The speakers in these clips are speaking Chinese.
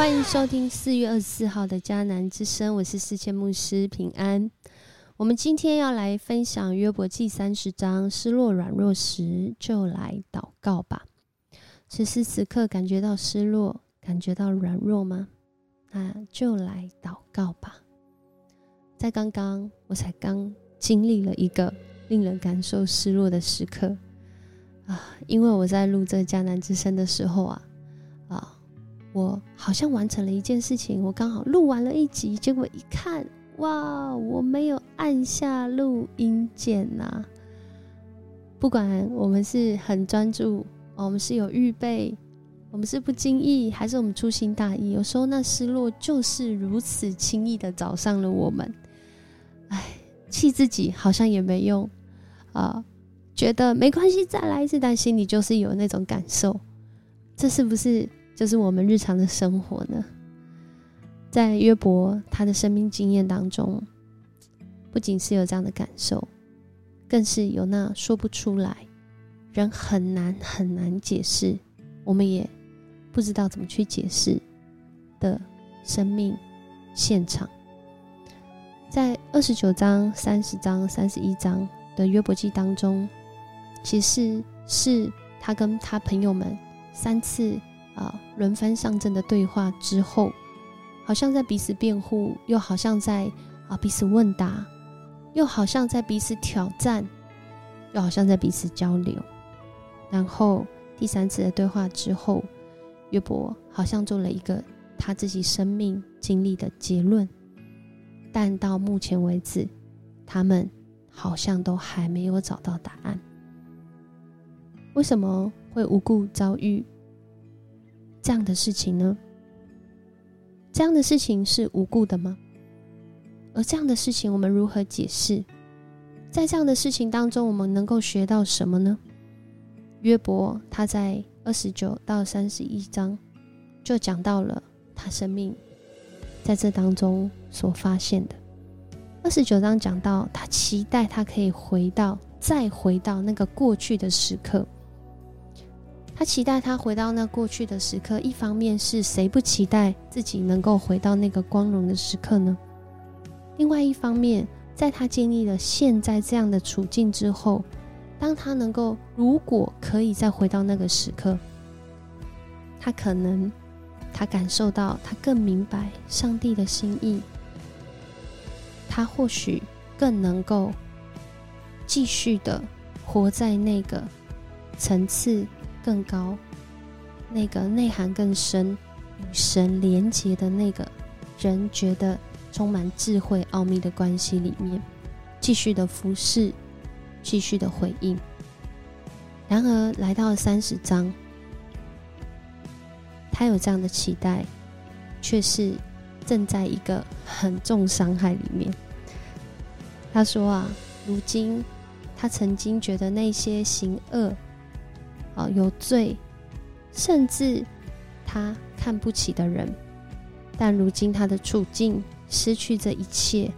欢迎收听四月二十四号的迦南之声，我是世界牧师平安。我们今天要来分享约伯记三十章，失落软弱时就来祷告吧。此时此刻感觉到失落，感觉到软弱吗？那就来祷告吧。在刚刚，我才刚经历了一个令人感受失落的时刻啊！因为我在录这迦南之声的时候，啊，我好像完成了一件事情，我刚好录完了一集，结果一看，哇，我没有按下录音键呐！不管我们是很专注，我们是有预备，我们是不经意，还是我们粗心大意，有时候那失落就是如此轻易的找上了我们。哎，气自己好像也没用啊，觉得没关系，再来一次，但心里就是有那种感受，这是不是就是我们日常的生活呢？在约伯他的生命经验当中，不仅是有这样的感受，更是有那说不出来，人很难很难解释，我们也不知道怎么去解释的生命现场。在二十九章、三十章、三十一章的约伯记当中，其实是他跟他朋友们三次啊轮番上阵的对话之后，好像在彼此辩护，又好像在啊彼此问答，又好像在彼此挑战，又好像在彼此交流。然后第三次的对话之后，约伯好像做了一个他自己生命经历的结论。但到目前为止，他们好像都还没有找到答案。为什么会无故遭遇这样的事情呢？这样的事情是无故的吗？而这样的事情我们如何解释？在这样的事情当中，我们能够学到什么呢？约伯他在二十九到三十一章就讲到了他生命。在这当中所发现的，二十九章讲到他期待他可以回到，再回到那个过去的时刻。他期待他回到那过去的时刻，一方面是谁不期待自己能够回到那个光荣的时刻呢？另外一方面，在他经历了现在这样的处境之后，当他能够如果可以再回到那个时刻，他可能。他感受到，他更明白上帝的心意。他或许更能够继续的活在那个层次更高、那个内涵更深、与神连结的那个人觉得充满智慧奥秘的关系里面，继续的服侍，继续的回应。然而，来到三十章。他有这样的期待，却是正在一个很重伤害里面。他说啊，如今他曾经觉得那些行恶、有罪，甚至他看不起的人，但如今他的处境失去这一切，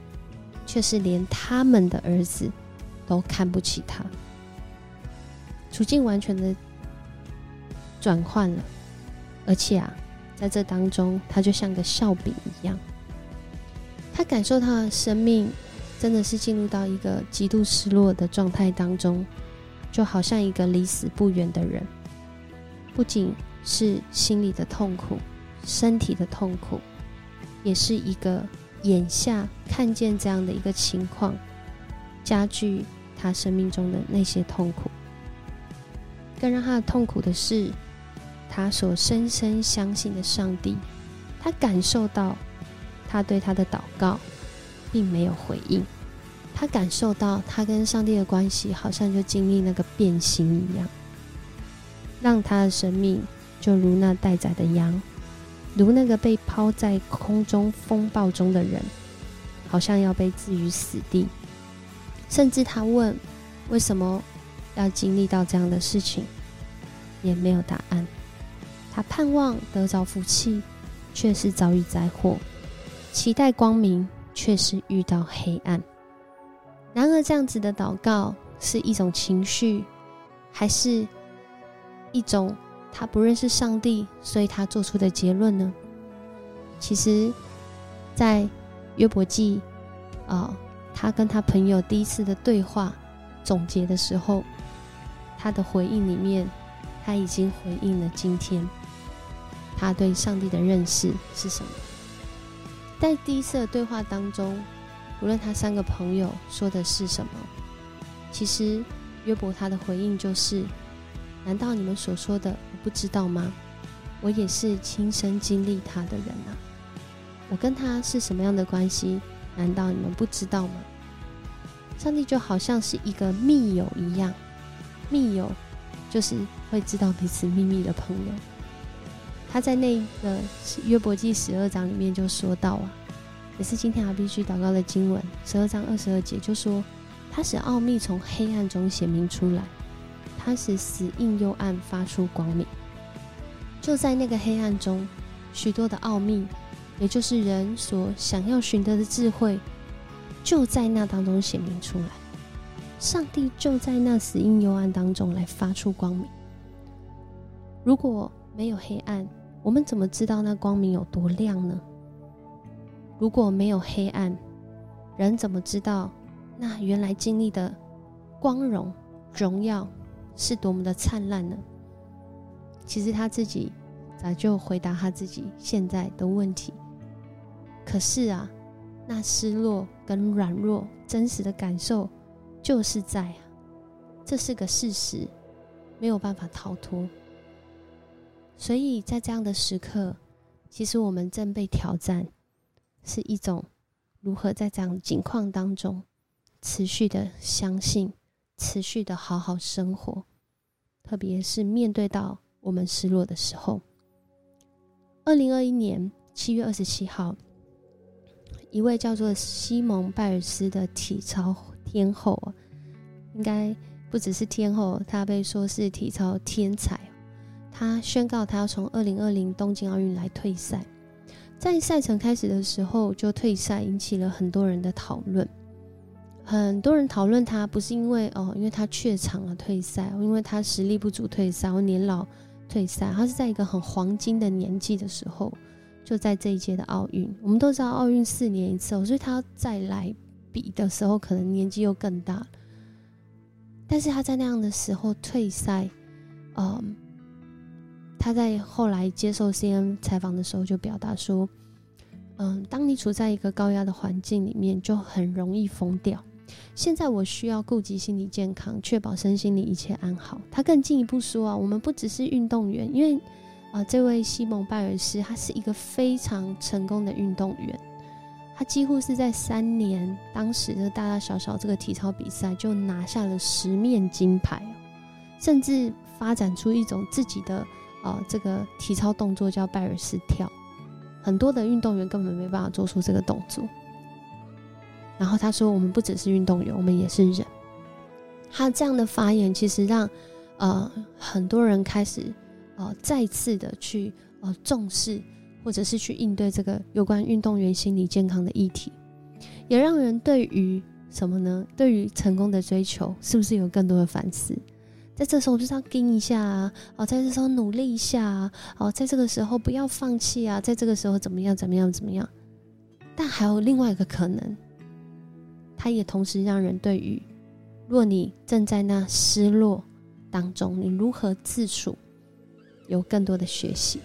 却是连他们的儿子都看不起他，处境完全的转换了。而且啊，在这当中，他就像个笑柄一样。他感受他的生命真的是进入到一个极度失落的状态当中，就好像一个离死不远的人。不仅是心里的痛苦，身体的痛苦，也是一个眼下看见这样的一个情况，加剧他生命中的那些痛苦。更让他痛苦的是。他所深深相信的上帝，他感受到他对他的祷告并没有回应，他感受到他跟上帝的关系好像就经历那个变形一样，让他的生命就如那待宰的羊，如那个被抛在空中风暴中的人，好像要被置于死地。甚至他问为什么要经历到这样的事情，也没有答案。他盼望得着福气，却是遭遇灾祸；期待光明，却是遇到黑暗。然而，这样子的祷告是一种情绪，还是一种他不认识上帝，所以他做出的结论呢？其实，在约伯记，啊，他跟他朋友第一次的对话总结的时候，他的回应里面，他已经回应了今天他对上帝的认识是什么。在第一次的对话当中，无论他三个朋友说的是什么，其实约伯他的回应就是：“难道你们所说的我不知道吗？我也是亲身经历他的人啊！我跟他是什么样的关系？难道你们不知道吗？”上帝就好像是一个密友一样，密友就是会知道彼此秘密的朋友。他在那个约伯记十二章里面就说到啊，也是今天阿必须祷告的经文，十二章二十二节就说，他使奥秘从黑暗中显明出来，他使死硬幽暗发出光明。就在那个黑暗中，许多的奥秘，也就是人所想要寻得的智慧，就在那当中显明出来。上帝就在那死硬幽暗当中来发出光明。如果没有黑暗，我们怎么知道那光明有多亮呢？如果没有黑暗，人怎么知道那原来经历的光荣、荣耀是多么的灿烂呢？其实他自己早就回答他自己现在的问题。可是啊，那失落跟软弱真实的感受就是在啊，这是个事实，没有办法逃脱。所以在这样的时刻，其实我们正被挑战，是一种如何在这样的境况当中持续的相信，持续的好好生活。特别是面对到我们失落的时候。二零二一年七月二十七号，一位叫做西蒙·拜尔斯的体操天后啊，应该不只是天后，她被说是体操天才。他宣告，他要从二零二零东京奥运来退赛。在赛程开始的时候就退赛，引起了很多人的讨论。很多人讨论他不是因为哦，因为他怯场了退赛，因为他实力不足退赛，或年老退赛。他是在一个很黄金的年纪的时候，就在这一届的奥运。我们都知道奥运四年一次，所以他再来比的时候，可能年纪又更大。但是他在那样的时候退赛，嗯。他在后来接受 C N 采访的时候就表达说：“嗯，当你处在一个高压的环境里面，就很容易疯掉。现在我需要顾及心理健康，确保身心里一切安好。”他更进一步说：“啊，我们不只是运动员，因为啊，这位西蒙拜尔斯他是一个非常成功的运动员，他几乎是在三年当时的大大小小这个体操比赛就拿下了十面金牌，甚至发展出一种自己的。”啊，这个体操动作叫拜尔斯跳，很多的运动员根本没办法做出这个动作。然后他说：“我们不只是运动员，我们也是人。”他这样的发言其实让呃很多人开始呃再次的去呃重视，或者是去应对这个有关运动员心理健康的议题，也让人对于什么呢？对于成功的追求，是不是有更多的反思？在这时候就是要盯一下啊，哦，在这时候努力一下啊，哦，在这个时候不要放弃啊，在这个时候怎么样怎么样怎么样？但还有另外一个可能，它也同时让人对于，若你正在那失落当中，你如何自处，有更多的学习。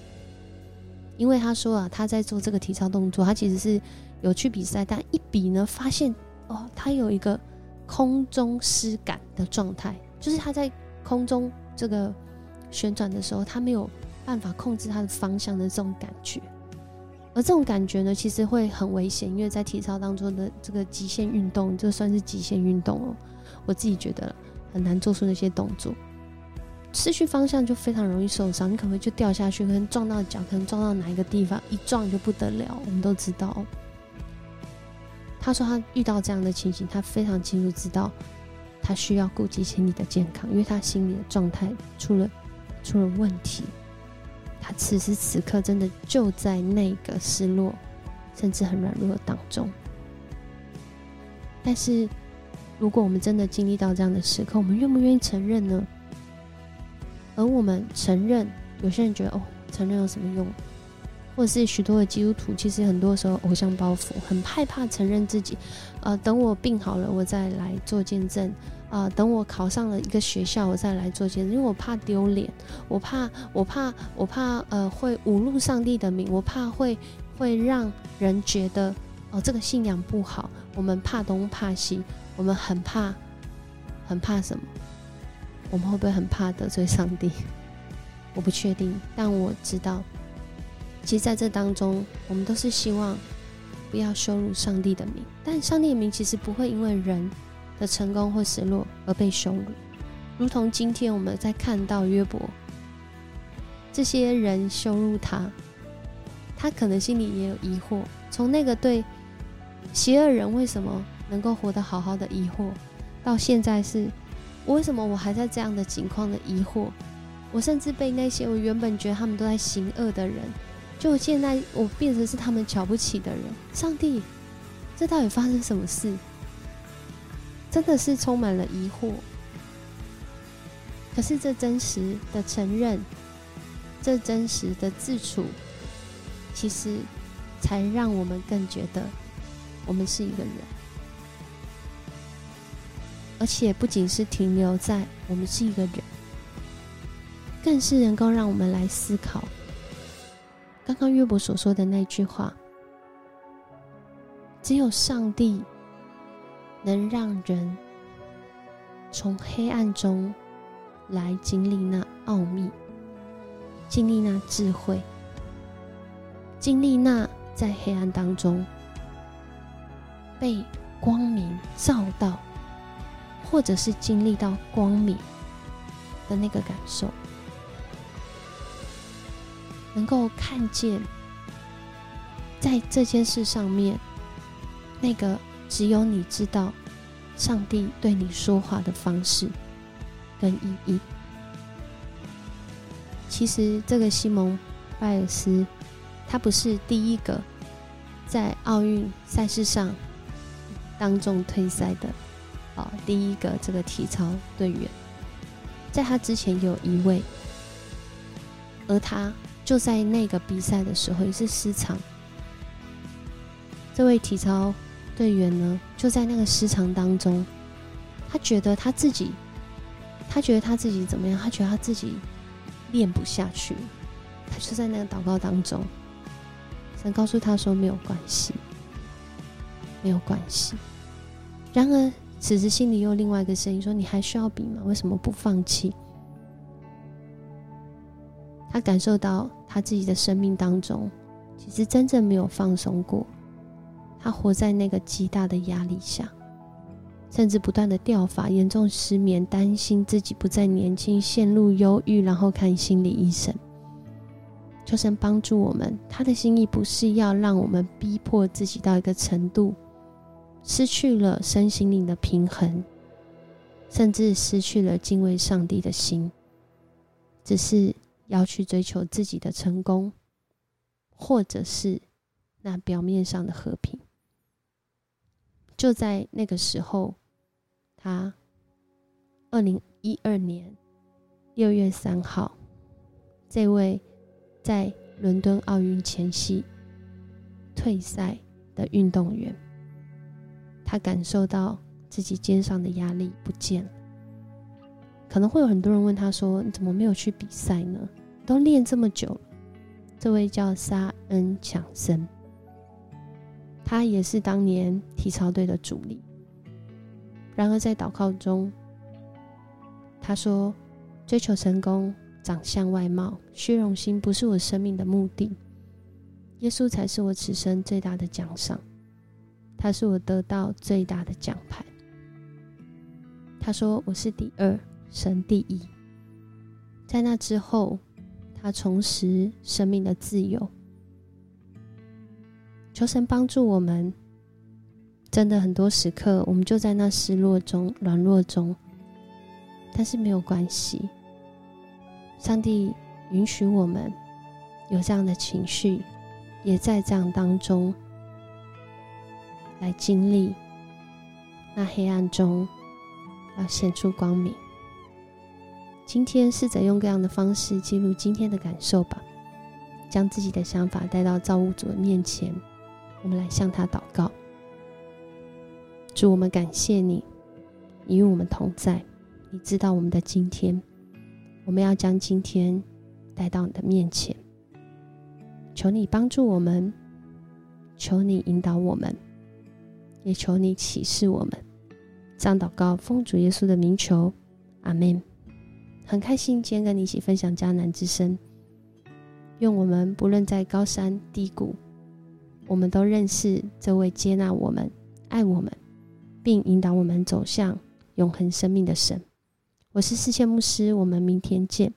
因为他说啊，他在做这个体操动作，他其实是有去比赛，但一比呢，发现哦，他有一个空中失感的状态，就是他在。空中这个旋转的时候，他没有办法控制他的方向的这种感觉，而这种感觉呢，其实会很危险，因为在体操当中的这个极限运动，就算是极限运动哦。我自己觉得很难做出那些动作，失去方向就非常容易受伤，你可能就掉下去，可能撞到脚，可能撞到哪一个地方，一撞就不得了。我们都知道，他说他遇到这样的情形，他非常清楚知道。他需要顾及心理的健康，因为他心理的状态出了出了问题。他此时此刻真的就在那个失落，甚至很软弱当中。但是，如果我们真的经历到这样的时刻，我们愿不愿意承认呢？而我们承认，有些人觉得哦，承认有什么用？或者是许多的基督徒，其实很多时候偶像包袱，很害怕承认自己。呃，等我病好了，我再来做见证。啊，等我考上了一个学校，我再来做见证，因为我怕丢脸，我怕，我怕，我怕，呃，会侮辱上帝的名，我怕会会让人觉得哦，这个信仰不好。我们怕东怕西，我们很怕，很怕什么？我们会不会很怕得罪上帝？我不确定，但我知道，其实在这当中，我们都是希望不要羞辱上帝的名。但上帝的名其实不会因为人的成功或失落而被羞辱，如同今天我们在看到约伯，这些人羞辱他，他可能心里也有疑惑。从那个对邪恶人为什么能够活得好好的疑惑，到现在是为什么我还在这样的境况的疑惑？我甚至被那些我原本觉得他们都在行恶的人，就现在我变成是他们瞧不起的人。上帝，这到底发生什么事？真的是充满了疑惑。可是这真实的承认，这真实的自处，其实才让我们更觉得我们是一个人，而且不仅是停留在我们是一个人。更是能够让我们来思考，刚刚约伯所说的那句话：只有上帝能让人从黑暗中来经历那奥秘，经历那智慧，经历那在黑暗当中被光明照到，或者是经历到光明的那个感受。能够看见，在这件事上面，那个只有你知道，上帝对你说话的方式跟意义。其实，这个西蒙·拜尔斯，他不是第一个在奥运赛事上当众退赛的，啊，第一个这个体操队员，在他之前有一位，而他。就在那个比赛的时候也是失常，这位体操队员呢，就在那个失常当中，他觉得他自己，他觉得他自己怎么样？他觉得他自己练不下去，他就在那个祷告当中，想告诉他说没有关系，没有关系。然而此时心里又另外一个声音说：“你还需要比吗？为什么不放弃？”他感受到他自己的生命当中，其实真正没有放松过。他活在那个极大的压力下，甚至不断的掉发、严重失眠，担心自己不再年轻，陷入忧郁，然后看心理医生。求神帮助我们，他的心意不是要让我们逼迫自己到一个程度，失去了身心灵的平衡，甚至失去了敬畏上帝的心，只是。要去追求自己的成功，或者是那表面上的和平。就在那个时候，他二零一二年六月三号，这位在伦敦奥运前夕退赛的运动员，他感受到自己肩上的压力不见了。可能会有很多人问他说：“你怎么没有去比赛呢？都练这么久了。”这位叫沙恩·强森，他也是当年体操队的主力。然而在祷告中，他说：“追求成功、长相、外貌、虚荣心不是我生命的目的，耶稣才是我此生最大的奖赏，他是我得到最大的奖牌。”他说：“我是第二。”神第一，在那之后，他重拾生命的自由。求神帮助我们，真的很多时刻，我们就在那失落中、软弱中，但是没有关系。上帝允许我们有这样的情绪，也在这样当中来经历那黑暗中要显出光明。今天试着用各样的方式记录今天的感受吧。将自己的想法带到造物主的面前，我们来向他祷告。主，我们感谢你，你与我们同在，你知道我们的今天，我们要将今天带到你的面前。求你帮助我们，求你引导我们，也求你启示我们。这样祷告，奉主耶稣的名求，阿门。很开心今天跟你一起分享迦南之声。愿我们不论在高山低谷，我们都认识这位接纳我们、爱我们，并引导我们走向永恒生命的神。我是世界牧师，我们明天见。